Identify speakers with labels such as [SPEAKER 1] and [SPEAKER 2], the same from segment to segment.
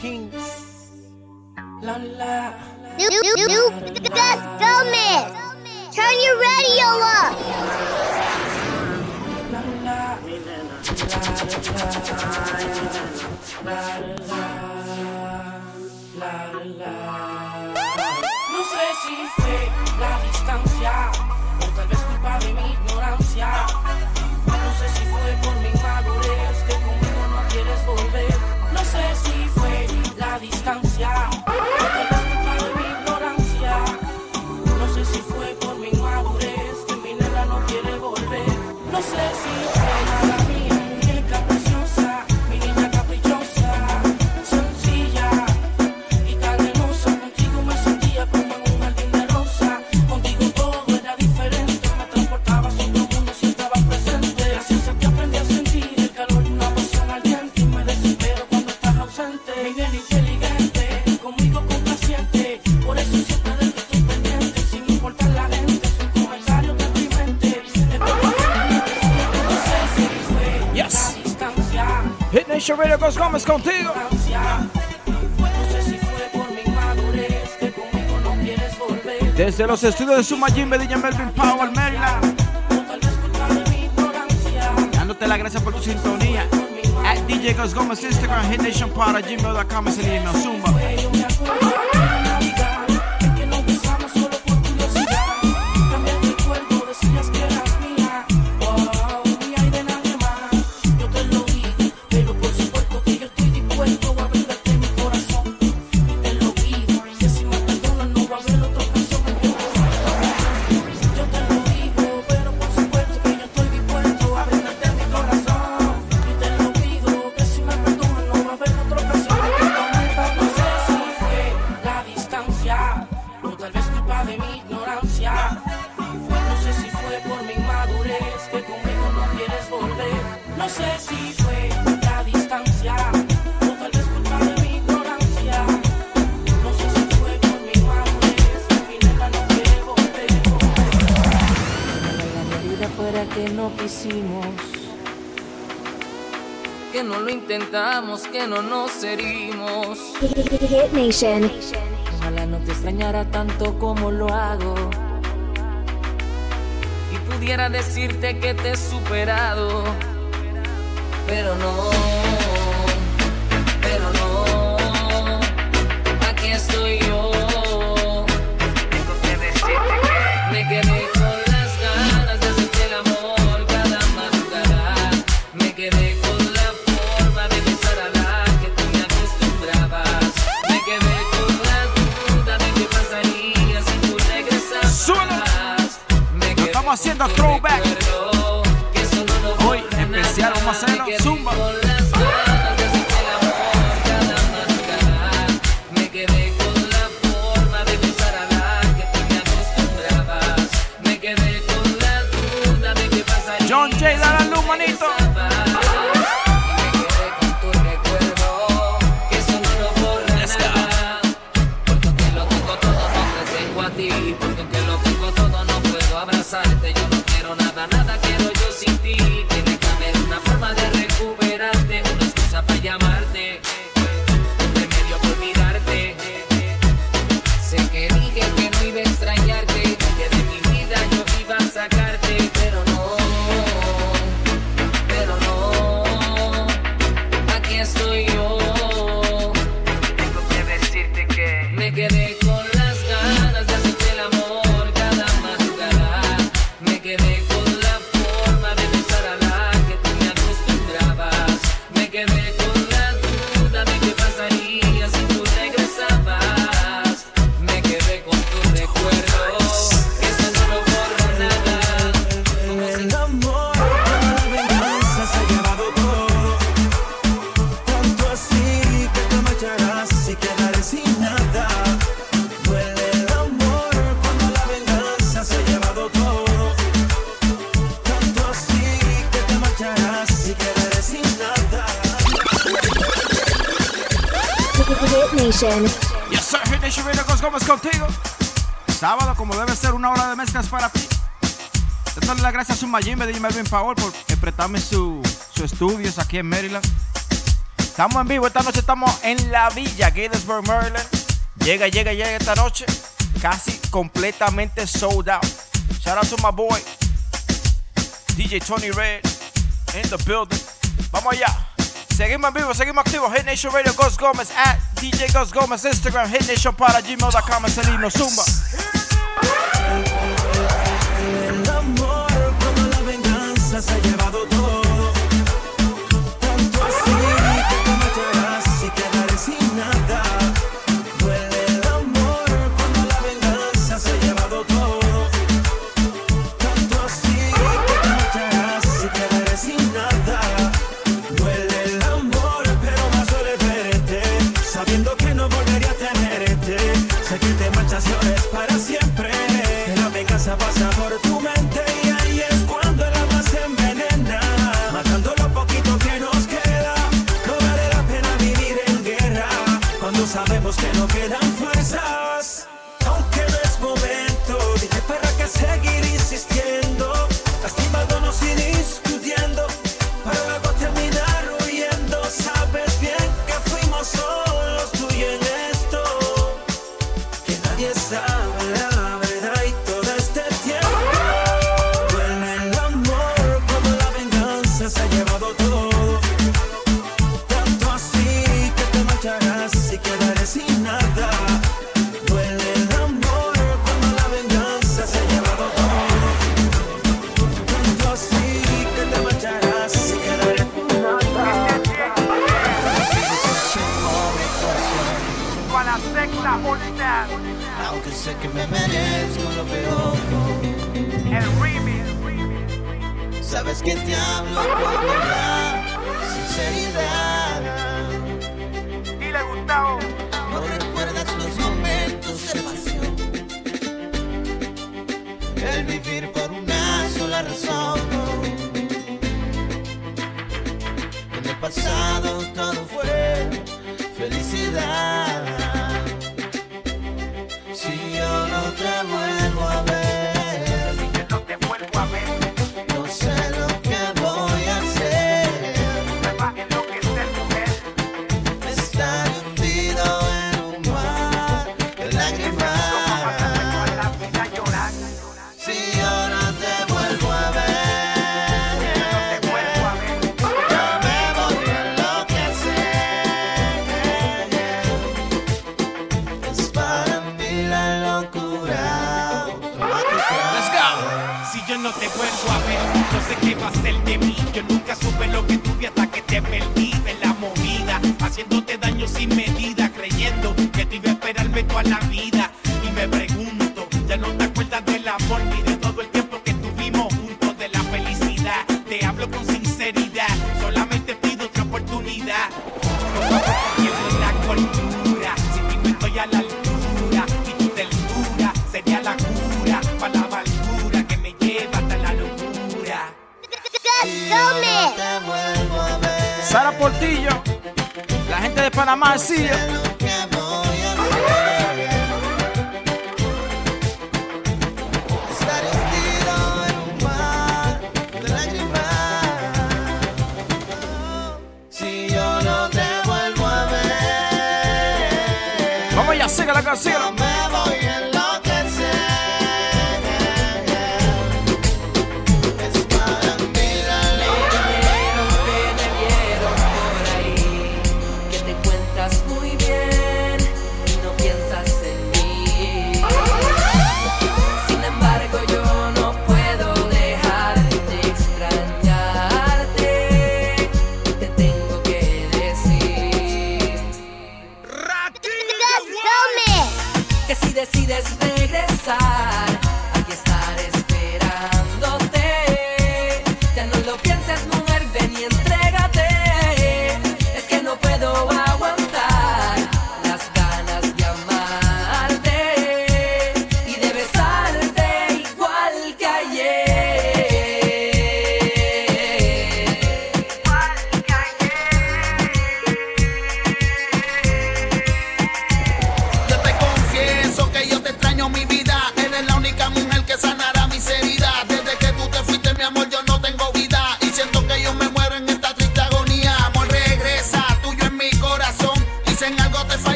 [SPEAKER 1] Kings. La la.
[SPEAKER 2] New, new, new Gus Gomez. Turn your radio up.
[SPEAKER 1] La la. La la. No sé si fue la distancia o tal vez culpa de mí.
[SPEAKER 3] Desde los estudios de Suma Jim Bedilla Melvin Power, Maryland. Dándote las gracias por tu sintonía. At DJ Gómez, Instagram, hitnationpara, gmail.com es el email. Zumba.
[SPEAKER 1] no nos herimos.
[SPEAKER 2] Hit Nation.
[SPEAKER 1] Ojalá no te extrañara tanto como lo hago. Y pudiera decirte que te he superado, pero no.
[SPEAKER 3] haciendo throwback. Hoy especial, vamos a hacerlo. Zumba. favor por eh, prestarme sus su estudios aquí en Maryland.
[SPEAKER 4] Estamos en vivo, esta noche estamos en la villa Gettysburg, Maryland. Llega, llega, llega esta noche. Casi completamente sold out. Shout out to my boy, DJ Tony Red, in the building. Vamos allá. Seguimos en vivo, seguimos activos. Hit Nation Radio, Ghost Gomez at DJ Ghost Gomez Instagram, hitnationpara, gmail.com, Zumba.
[SPEAKER 5] Yo
[SPEAKER 6] nunca supe lo que tuve hasta que te perdí de la movida, haciéndote daño sin medida, creyendo que te iba a esperarme toda la vida.
[SPEAKER 7] Panama you.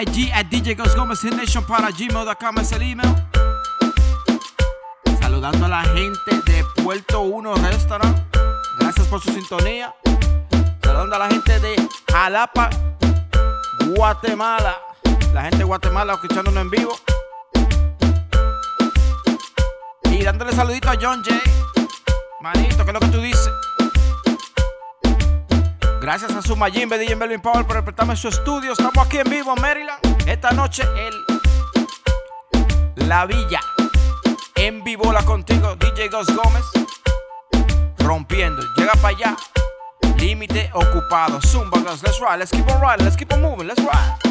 [SPEAKER 8] IG at DJ Gómez Nation para gmail.com es el email. Saludando a la gente de Puerto Uno Restaurant. Gracias por su sintonía. Saludando a la gente de Jalapa, Guatemala. La gente de Guatemala escuchándonos en vivo. Y dándole saludito a John Jay. Manito, ¿qué es lo que tú dices? Gracias a su Majimbe DJ Melvin Powell por prestarme su estudio. Estamos aquí en vivo Maryland. Esta noche el La Villa. En vivo la contigo, DJ Ghost Gómez. Rompiendo. Llega para allá. Límite ocupado. Zumba Ghost. Let's ride. Let's keep on riding. Let's keep on moving. Let's ride.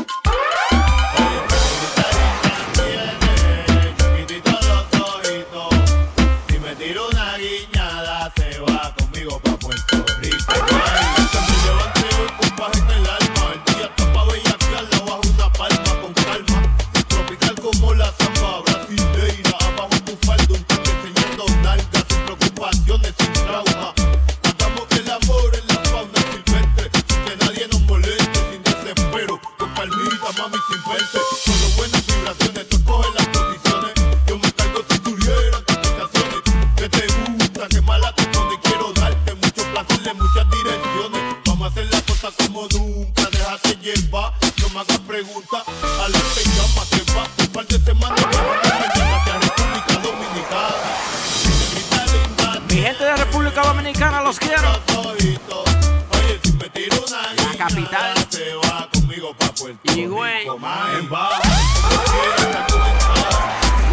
[SPEAKER 9] República Dominicana,
[SPEAKER 8] los quiero.
[SPEAKER 9] Oye, si me tiro una
[SPEAKER 8] La capital.
[SPEAKER 9] se va conmigo pa' Puerto
[SPEAKER 8] Y, güey.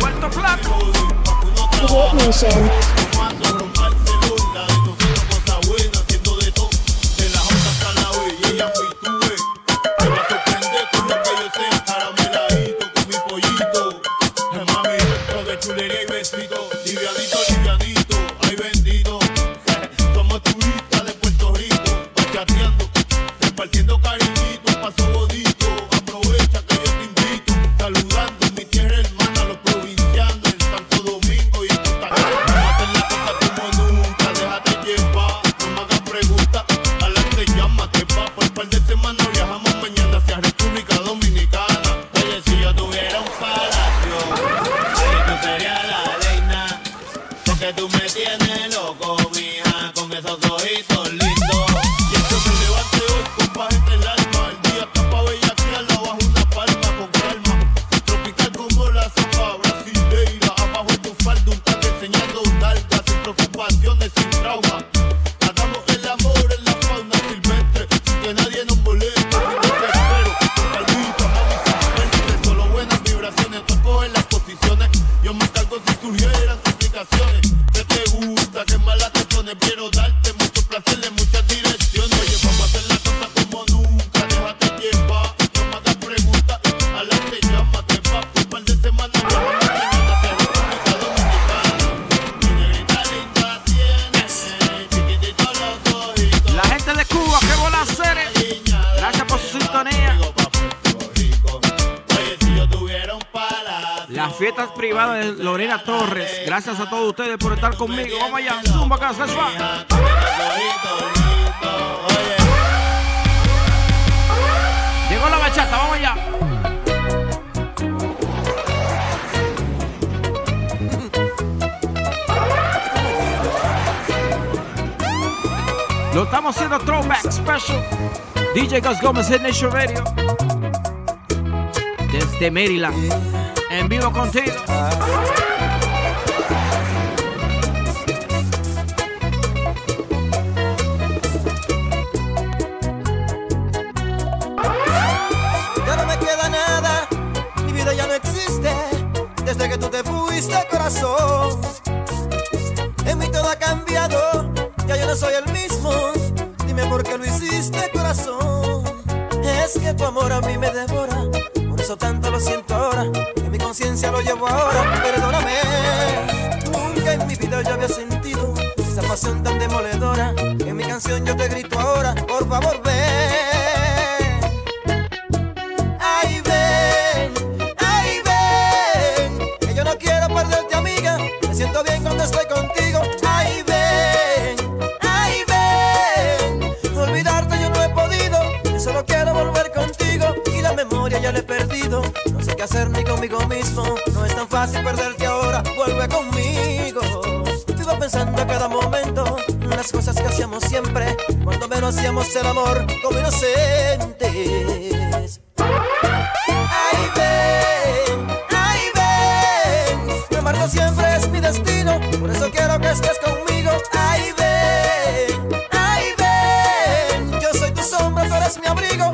[SPEAKER 8] Puerto Plata.
[SPEAKER 9] Las
[SPEAKER 8] fiestas privadas de Lorena Torres. Gracias a todos ustedes por estar conmigo. Vamos allá. Zumba, casa, let's ride. Llegó la bachata, vamos allá. Lo estamos haciendo throwback special. DJ Gus Gómez Hit Nation Radio. Desde Maryland. En vivo contigo.
[SPEAKER 10] Ya no me queda nada, mi vida ya no existe. Desde que tú te fuiste, corazón. En mí todo ha cambiado, ya yo no soy el mismo. Dime por qué lo hiciste, corazón. Es que tu amor a mí me devora, por eso tanto lo siento ahora. Conciencia lo llevo ahora, perdóname. Nunca en mi vida yo había sentido esa pasión tan demoledora. En mi canción yo te grito ahora, por favor ven.
[SPEAKER 11] hacerme conmigo mismo. No es tan fácil perderte ahora, vuelve conmigo. Vivo pensando a cada momento las cosas que hacíamos siempre, cuando menos hacíamos el amor como inocentes. Ay, ven, ay, ven, amarte siempre es mi destino, por eso quiero que estés conmigo. Ay, ven, ay, ven, yo soy tu sombra, tú eres mi abrigo.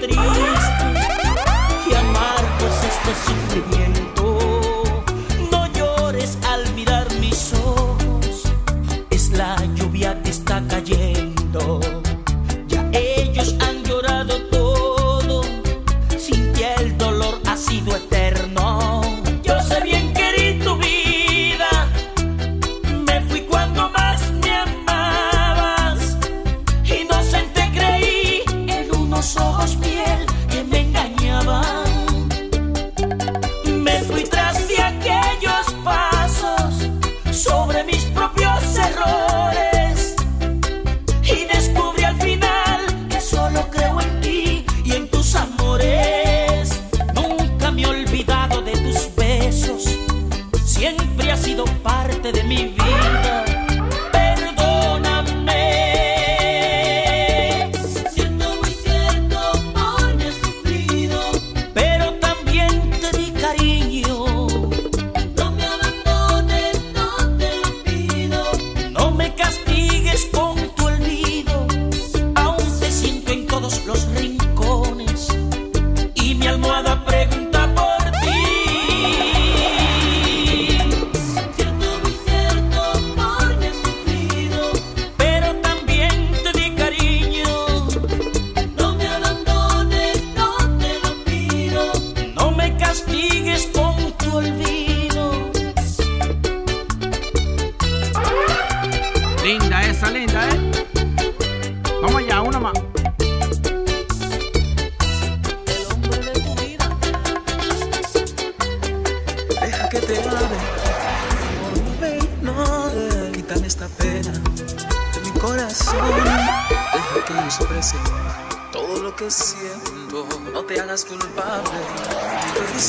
[SPEAKER 12] triste y amargos pues, estos sufrimientos. pena de mi corazón. Deja que yo exprese todo lo que siento. No te hagas culpable de mi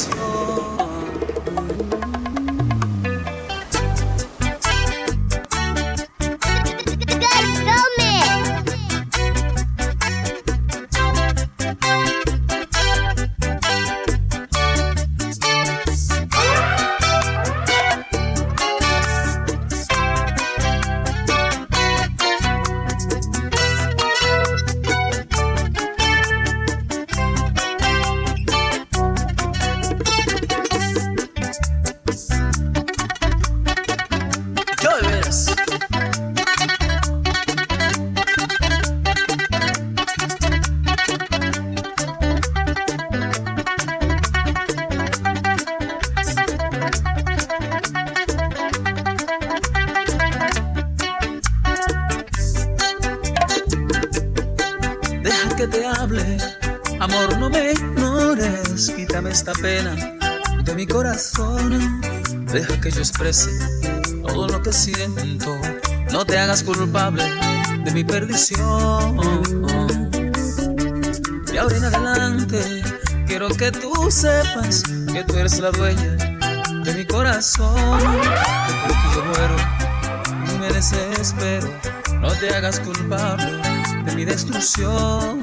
[SPEAKER 12] prisión. De ahora en adelante, quiero que tú sepas que tú eres la dueña de mi corazón. Después que yo muero, no me desespero, no te hagas culpable de mi destrucción.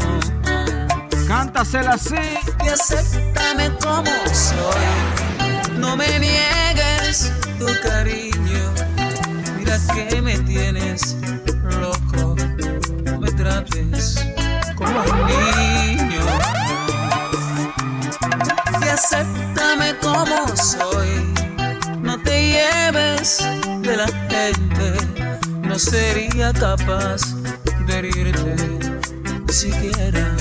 [SPEAKER 9] Cántasela así.
[SPEAKER 12] Y acéptame como soy. No me niegues tu cariño. Mira que me tienes sería capaz de herirte siquiera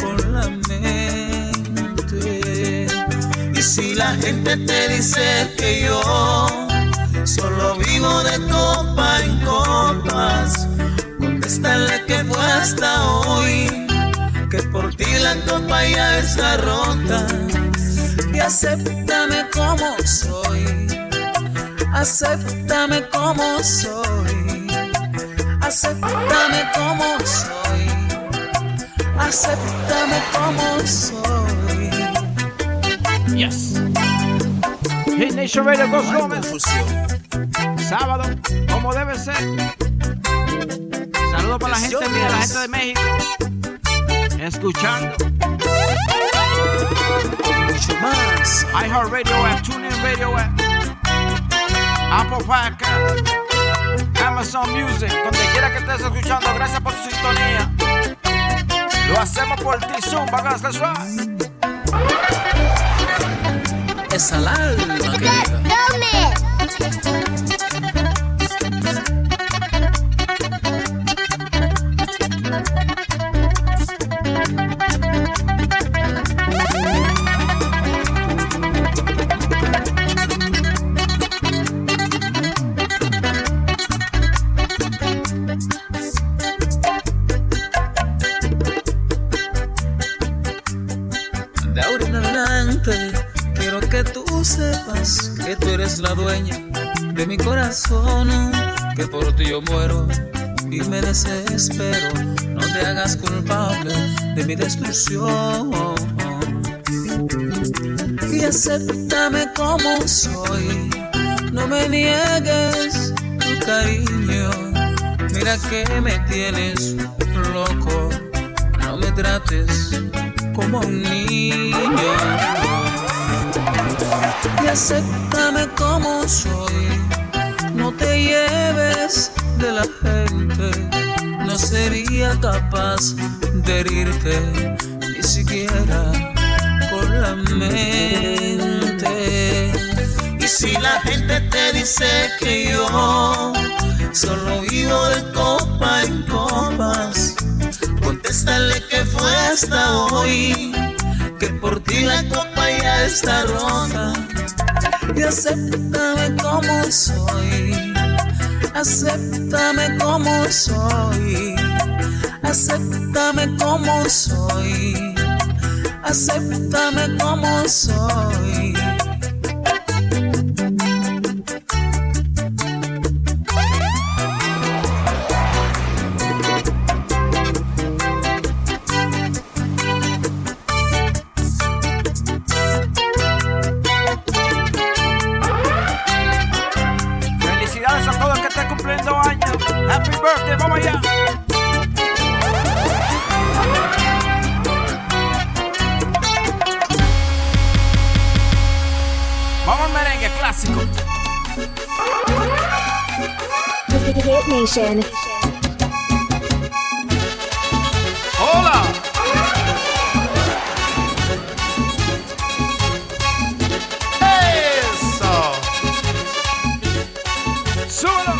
[SPEAKER 12] con la mente. Y si la gente te dice que yo solo vivo de copa en copas, contéstale que fue hasta hoy, que por ti la copa ya está rota. Y acéptame como soy, acéptame como soy acéptame como soy, acéptame como soy.
[SPEAKER 9] Yes. Hit Nation Radio Ghost Gómez. Sábado, como debe ser. Saludos para la gente mía, la gente de México. Escuchando.
[SPEAKER 12] Mucho más.
[SPEAKER 9] iHeartRadio app, TuneIn Radio app, Apple Podcast, Amazon Music, donde quiera que estés escuchando, gracias por su sintonía. Lo hacemos por ti, Zumba, let's ride.
[SPEAKER 12] Es al alma querida. De mi corazón, que por ti yo muero y me desespero. No te hagas culpable de mi destrucción. Y acéptame como soy, no me niegues tu cariño. Mira que me tienes loco, no me trates como un niño. Y acéptame como soy, no te lleves de la gente. No sería capaz de herirte, ni siquiera con la mente. Y si la gente te dice que yo solo vivo de copa en copas, Contéstale que fue hasta hoy, que por ti la copa ya está rota. Y acéptame como soy, acéptame como soy, acéptame como soy, acéptame como soy.
[SPEAKER 13] Nation.
[SPEAKER 9] Hola. Eso. Súbelo.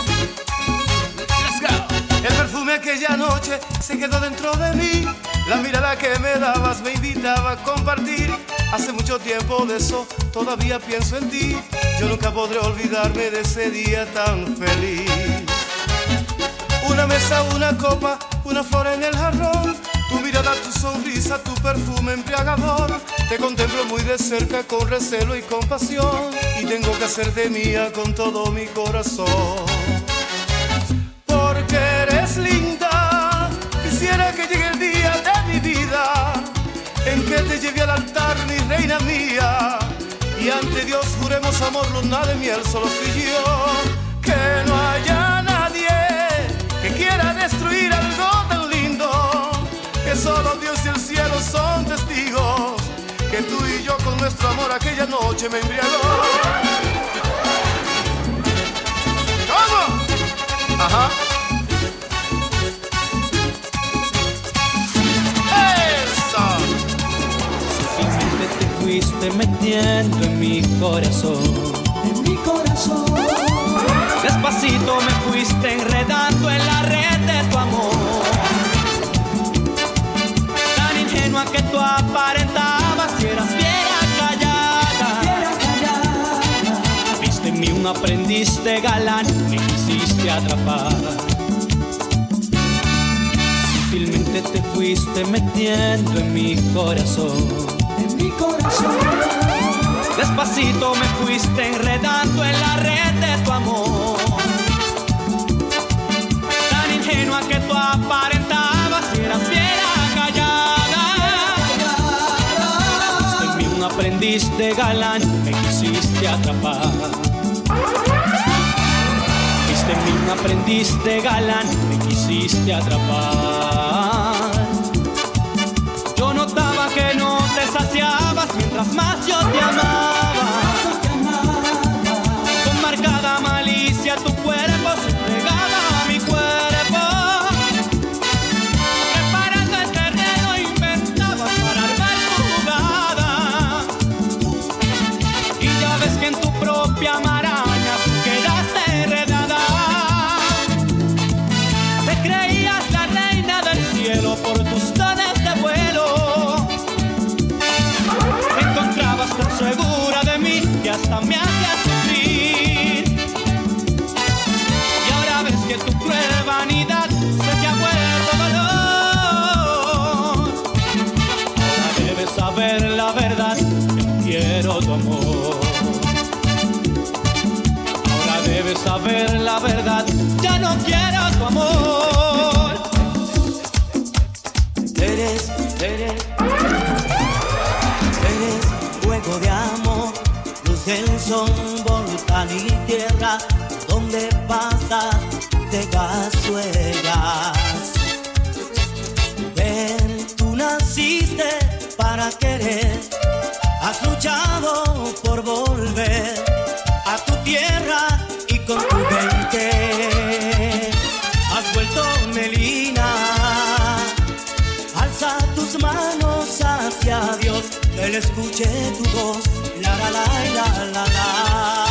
[SPEAKER 9] Let's.
[SPEAKER 14] El perfume aquella noche se quedó dentro de mí. La mirada que me dabas me invitaba a compartir. Hace mucho tiempo de eso todavía pienso en ti. Yo nunca podré olvidarme de ese día tan feliz. Una mesa, una copa, una flor en el jarrón. Tu mirada, tu sonrisa, tu perfume embriagador. Te contemplo muy de cerca con recelo y compasión. Y tengo que hacerte mía con todo mi corazón porque eres linda. Quisiera que llegue el día de mi vida en que te lleve al altar, mi reina mía. Y ante Dios juremos amor, luna de miel, solo tú y yo. Que no haya que quiera destruir algo tan lindo. Que solo Dios y el cielo son testigos. Que tú y yo con nuestro amor aquella noche me embriagó. ¿Cómo? Ajá. Eso.
[SPEAKER 15] Sutilmente te fuiste metiendo en mi corazón. Despacito me fuiste enredando en la red de tu amor. Tan ingenua que tú aparentabas si eras fiera callada. Viste en mí un aprendiz de galán, me quisiste atrapar. Sutilmente te fuiste metiendo en mi corazón. En mi corazón. Despacito me fuiste enredando en la red de tu amor. Tan ingenua que tú aparentabas y eras fiera callada. Fuiste en mí un aprendiz de galán, me quisiste atrapar. Fuiste en mí un aprendiz de galán, me quisiste atrapar. Más yo te. Saber la verdad, ya no quiero tu amor.
[SPEAKER 16] Eres, eres, eres fuego de amor, luz del sol, volcán y tierra, donde pasas te huellas. Mujer, tú naciste para querer, has luchado por volver a tu tierra Has vuelto Melina, alza tus manos hacia Dios, que él escuche tu voz, la la la la la la.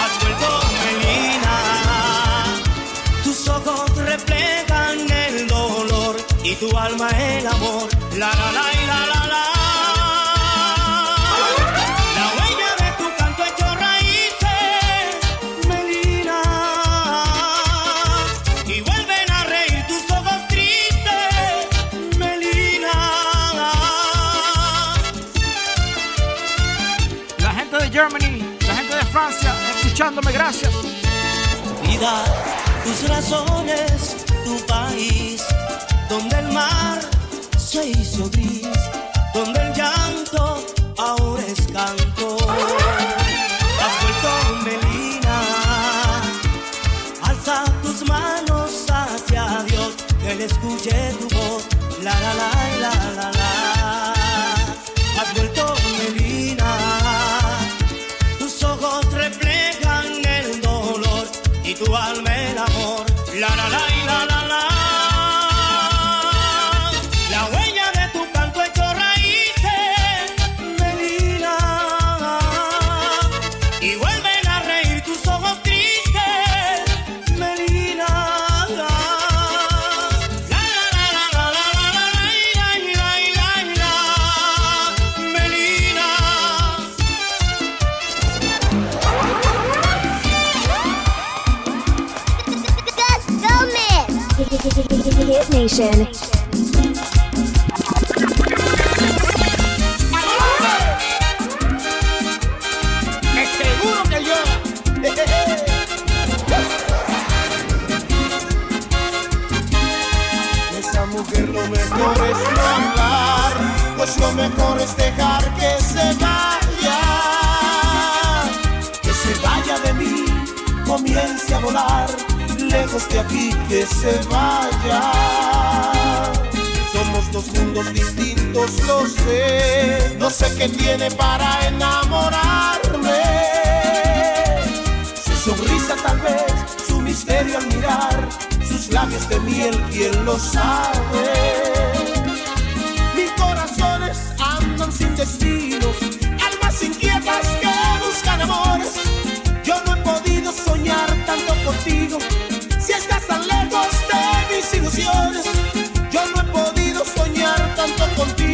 [SPEAKER 16] Has vuelto Melina, tus ojos reflejan el dolor y tu alma el amor, la la la
[SPEAKER 9] escuchándome, gracias.
[SPEAKER 16] Vida, tus razones, tu país, donde el mar se hizo gris, donde el llanto ahora es canto. Has vuelto Melina, alza tus manos hacia Dios, que él escuche tu voz, la la la la la la.
[SPEAKER 13] Nation.
[SPEAKER 17] Es seguro que yo.
[SPEAKER 14] Esa mujer lo mejor es no hablar, pues lo mejor es dejar que se vaya, que se vaya de mí, comience a volar, lejos de aquí que se vaya. Somos dos mundos distintos, lo sé, no sé qué tiene para enamorarme. Su sonrisa tal vez, su misterio al mirar, sus labios de miel, quién lo sabe. Mis corazones andan sin destinos, almas inquietas que buscan amores. Yo no he podido soñar tanto contigo, tan lejos de mis ilusiones. Yo no he podido soñar tanto contigo,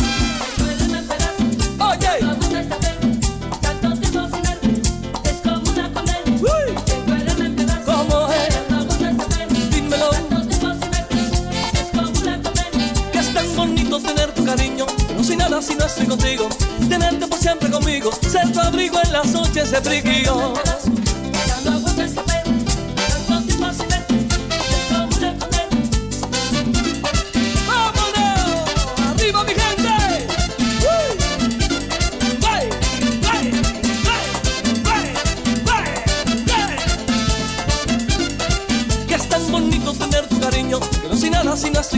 [SPEAKER 18] Si no estoy contigo. Tenerte por siempre conmigo, ser tu abrigo en las noches de frío.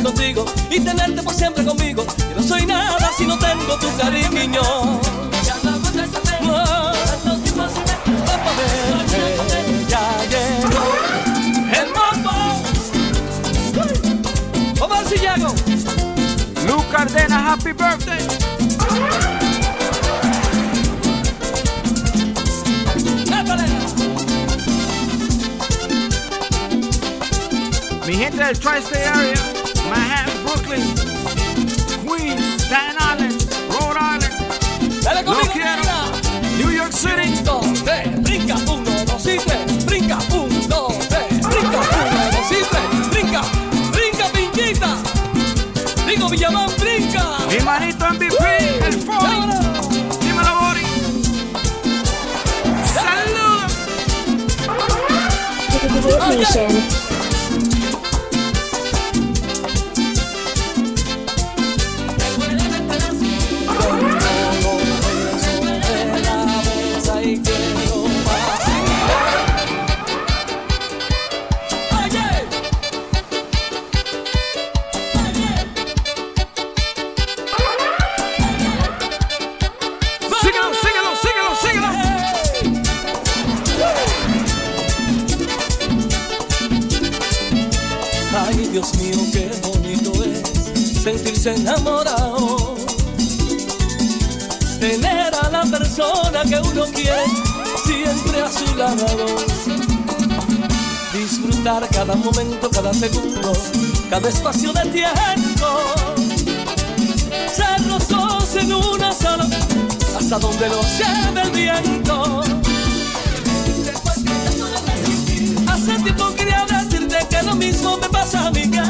[SPEAKER 18] Contigo Y tenerte por siempre conmigo Que no soy nada si no tengo tu cariño Ya llegó el mambo Uy. Vamos a ver si llego
[SPEAKER 8] Luke Cardena, happy birthday. Mi gente del Tri-State Area, Manhattan, Brooklyn, Queens, Staten Island, Rhode Island,
[SPEAKER 18] Dale conmigo,
[SPEAKER 8] quiero.
[SPEAKER 18] mira.
[SPEAKER 8] New York City.
[SPEAKER 18] Un, dos, tres, brinca, uno, dos y tres, brinca, un, dos, tres, brinca, uno, dos y tres, brinca, brinca, pinchita. Digo, Villamán, brinca.
[SPEAKER 8] Mi manito MVP, el.
[SPEAKER 18] Vámonos.
[SPEAKER 8] Dímelo, Bori. Saludos.
[SPEAKER 18] Cada momento, cada segundo, cada espacio de tiempo. Ser los dos en una sola, hasta donde nos lleve el viento. Hace tiempo quería decirte que lo mismo me pasa a mí que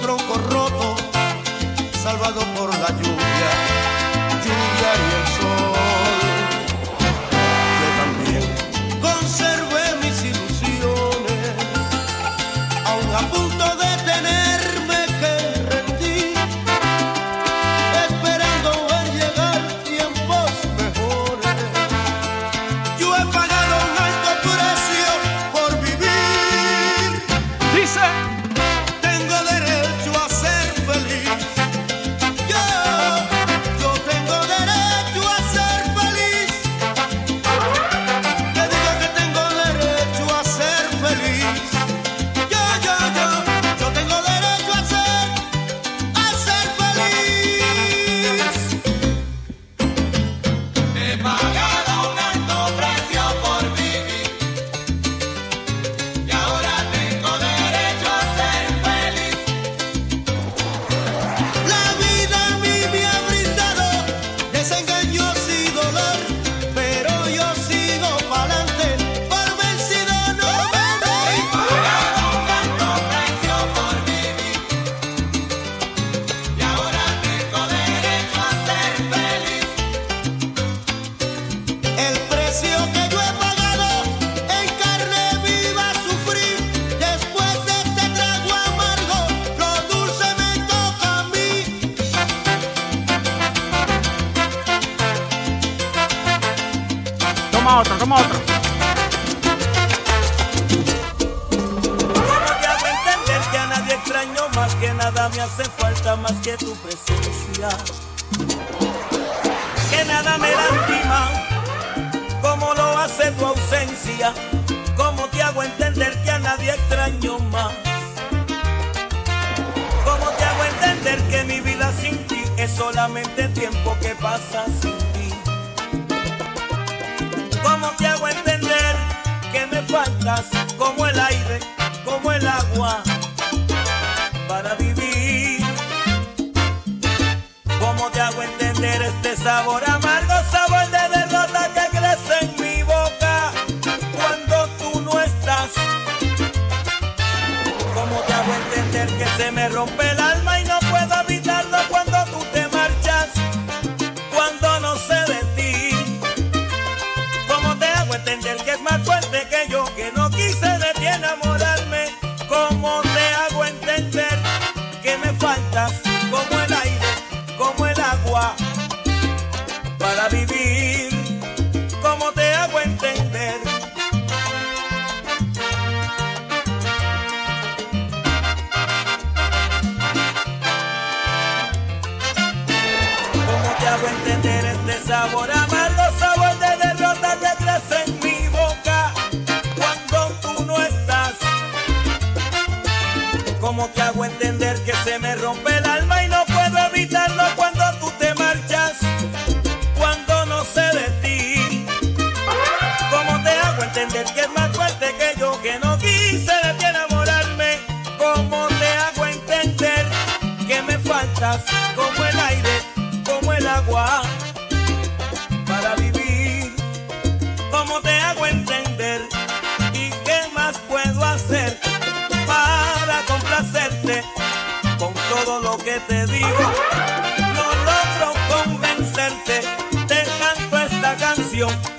[SPEAKER 14] tronco roto, salvado por la lluvia,
[SPEAKER 19] ¿cómo te hago entender que a nadie extraño más? ¿Cómo te hago entender que mi vida sin ti es solamente tiempo que pasa sin ti? ¿Cómo te hago entender que me faltas como el aire, como el agua para vivir? ¿Cómo te hago entender este sabor amar? canción.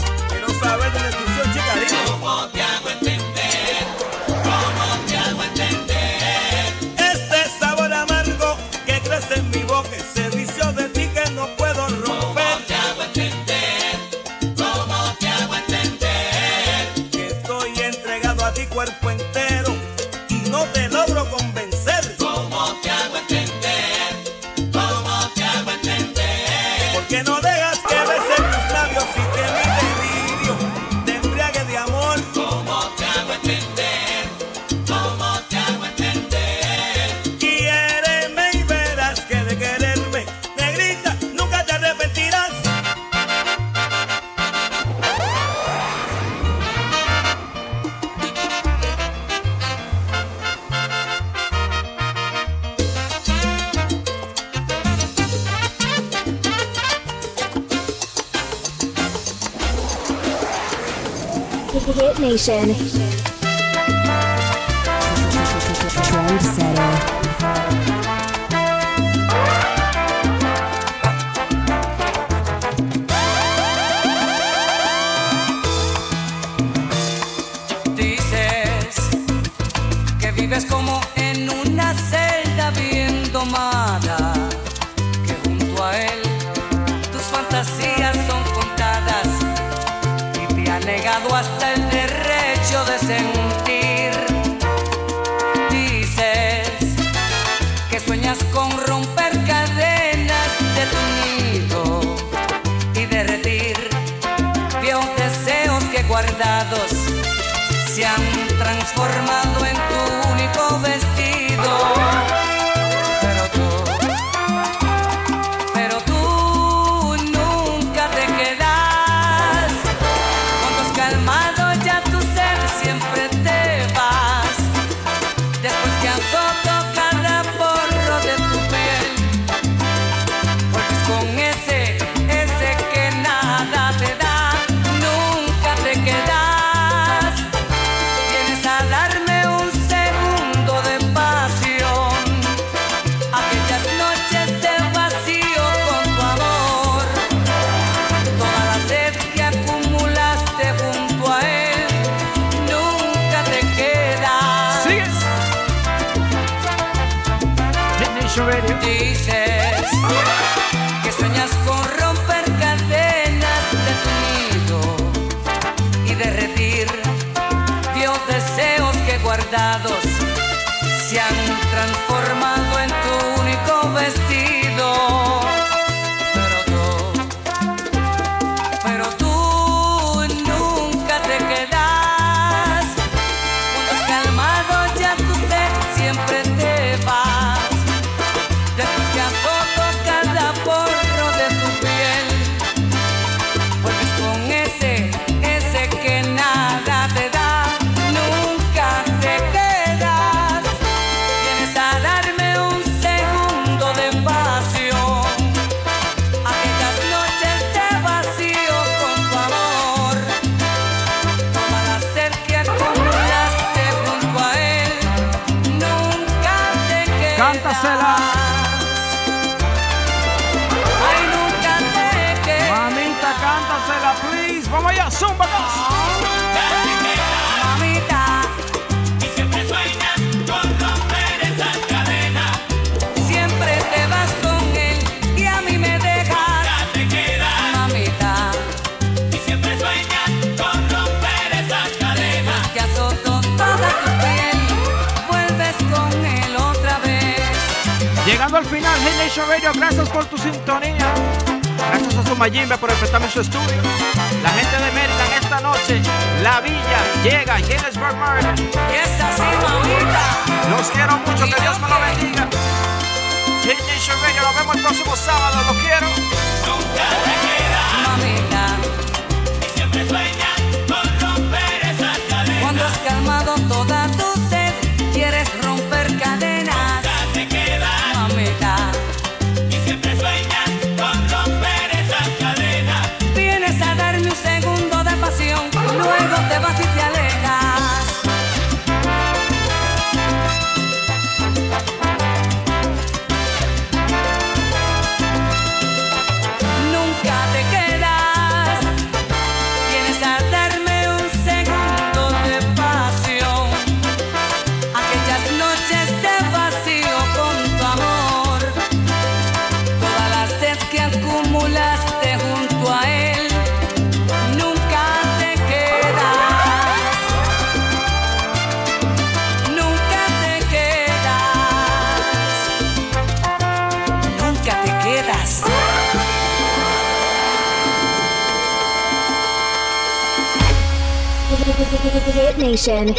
[SPEAKER 20] Nation.
[SPEAKER 9] Please. Vamos allá, zumba,
[SPEAKER 20] Mamita.
[SPEAKER 7] Y siempre sueñas con romper esas cadenas.
[SPEAKER 20] Siempre te vas con él y a mí me dejas.
[SPEAKER 7] Ya te quedas.
[SPEAKER 20] Mamita,
[SPEAKER 7] Y siempre sueñas con romper esas cadenas.
[SPEAKER 20] que azoto toda tu piel, vuelves con él otra vez.
[SPEAKER 9] Llegando al final, Hey Nation Radio, gracias por tu sintonía. Gracias a su Mayimbe por prestarme en su estudio. La gente de Maryland esta noche, La Villa, llega, Gettysburg Maryland.
[SPEAKER 20] Y es así, mamita.
[SPEAKER 9] Los quiero mucho, que Dios me lo bendiga. Hey Nation Radio, nos vemos el próximo sábado, los quiero.
[SPEAKER 20] Mamita,
[SPEAKER 7] Y siempre sueñas con romper esas cadenas.
[SPEAKER 20] cuando has calmado
[SPEAKER 13] Hit Nation.